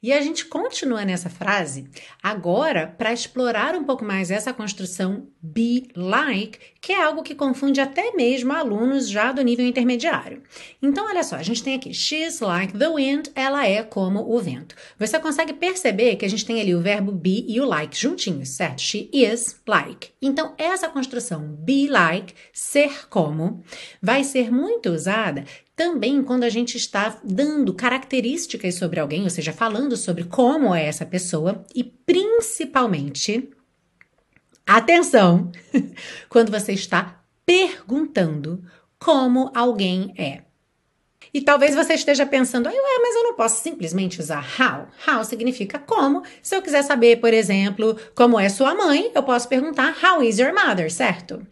E a gente continua nessa frase agora para explorar um pouco mais essa construção be like, que é algo que confunde até mesmo alunos já do nível intermediário. Então, olha só, a gente tem aqui she's like the wind, ela é como o vento. Você consegue perceber que a gente tem ali o verbo be e o like juntinhos, certo? She is like. Então, essa construção be like, ser como, vai ser muito usada também quando a gente está dando características sobre alguém, ou seja, falando sobre como é essa pessoa e principalmente, atenção, quando você está perguntando como alguém é. E talvez você esteja pensando, ué, mas eu não posso simplesmente usar how. How significa como. Se eu quiser saber, por exemplo, como é sua mãe, eu posso perguntar how is your mother, certo?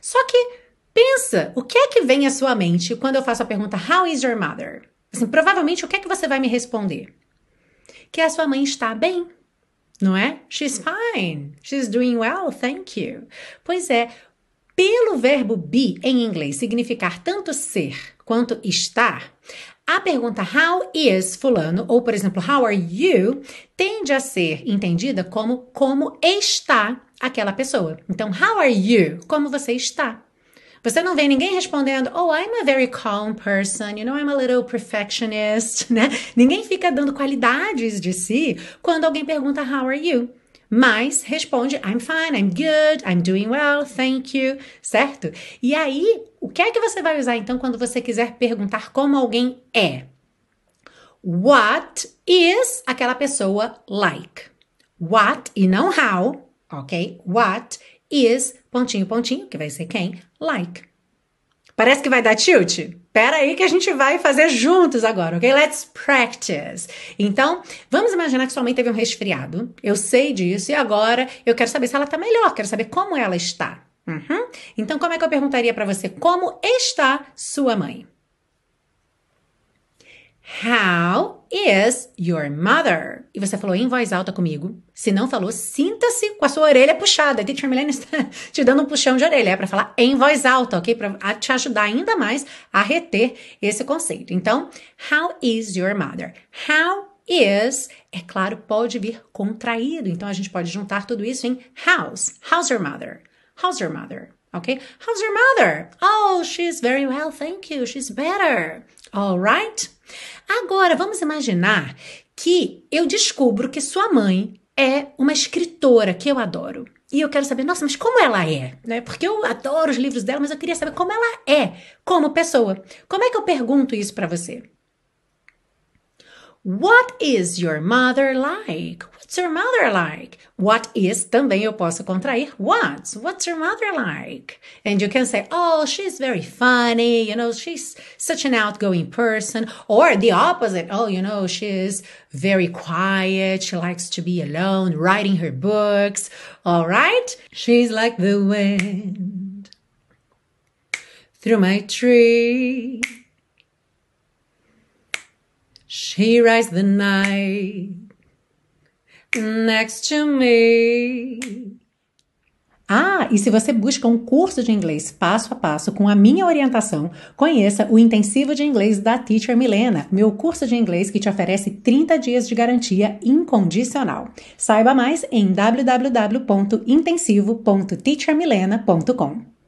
Só que Pensa, o que é que vem à sua mente quando eu faço a pergunta How is your mother? Assim, provavelmente o que é que você vai me responder? Que a sua mãe está bem, não é? She's fine. She's doing well, thank you. Pois é, pelo verbo be em inglês significar tanto ser quanto estar, a pergunta how is fulano ou por exemplo how are you tende a ser entendida como como está aquela pessoa. Então how are you? Como você está? Você não vê ninguém respondendo, oh, I'm a very calm person, you know, I'm a little perfectionist, né? Ninguém fica dando qualidades de si quando alguém pergunta, how are you? Mas responde, I'm fine, I'm good, I'm doing well, thank you, certo? E aí, o que é que você vai usar então quando você quiser perguntar como alguém é? What is aquela pessoa like? What e não how, ok? What is, pontinho, pontinho, que vai ser quem? Like. Parece que vai dar tilt? Pera aí que a gente vai fazer juntos agora, ok? Let's practice. Então, vamos imaginar que sua mãe teve um resfriado. Eu sei disso e agora eu quero saber se ela tá melhor, quero saber como ela está. Uhum. Então, como é que eu perguntaria para você como está sua mãe? How is your mother? E você falou em voz alta comigo. Se não falou, sinta-se com a sua orelha puxada. A teacher Milene está te dando um puxão de orelha. É para falar em voz alta, ok? Para te ajudar ainda mais a reter esse conceito. Então, how is your mother? How is, é claro, pode vir contraído. Então, a gente pode juntar tudo isso em house. How's your mother? How's your mother? Okay? How's your mother? Oh, she's very well, thank you. She's better. All right? Agora, vamos imaginar que eu descubro que sua mãe é uma escritora que eu adoro. E eu quero saber, nossa, mas como ela é? Né? Porque eu adoro os livros dela, mas eu queria saber como ela é como pessoa. Como é que eu pergunto isso para você? What is your mother like? What's your mother like? What is também eu posso contrair what? What's your mother like? And you can say, oh, she's very funny, you know, she's such an outgoing person. Or the opposite, oh, you know, she's very quiet, she likes to be alone, writing her books. All right? She's like the wind through my tree. She rides the night next to me. Ah, e se você busca um curso de inglês passo a passo com a minha orientação, conheça o Intensivo de Inglês da Teacher Milena, meu curso de inglês que te oferece 30 dias de garantia incondicional. Saiba mais em www.intensivo.teachermilena.com.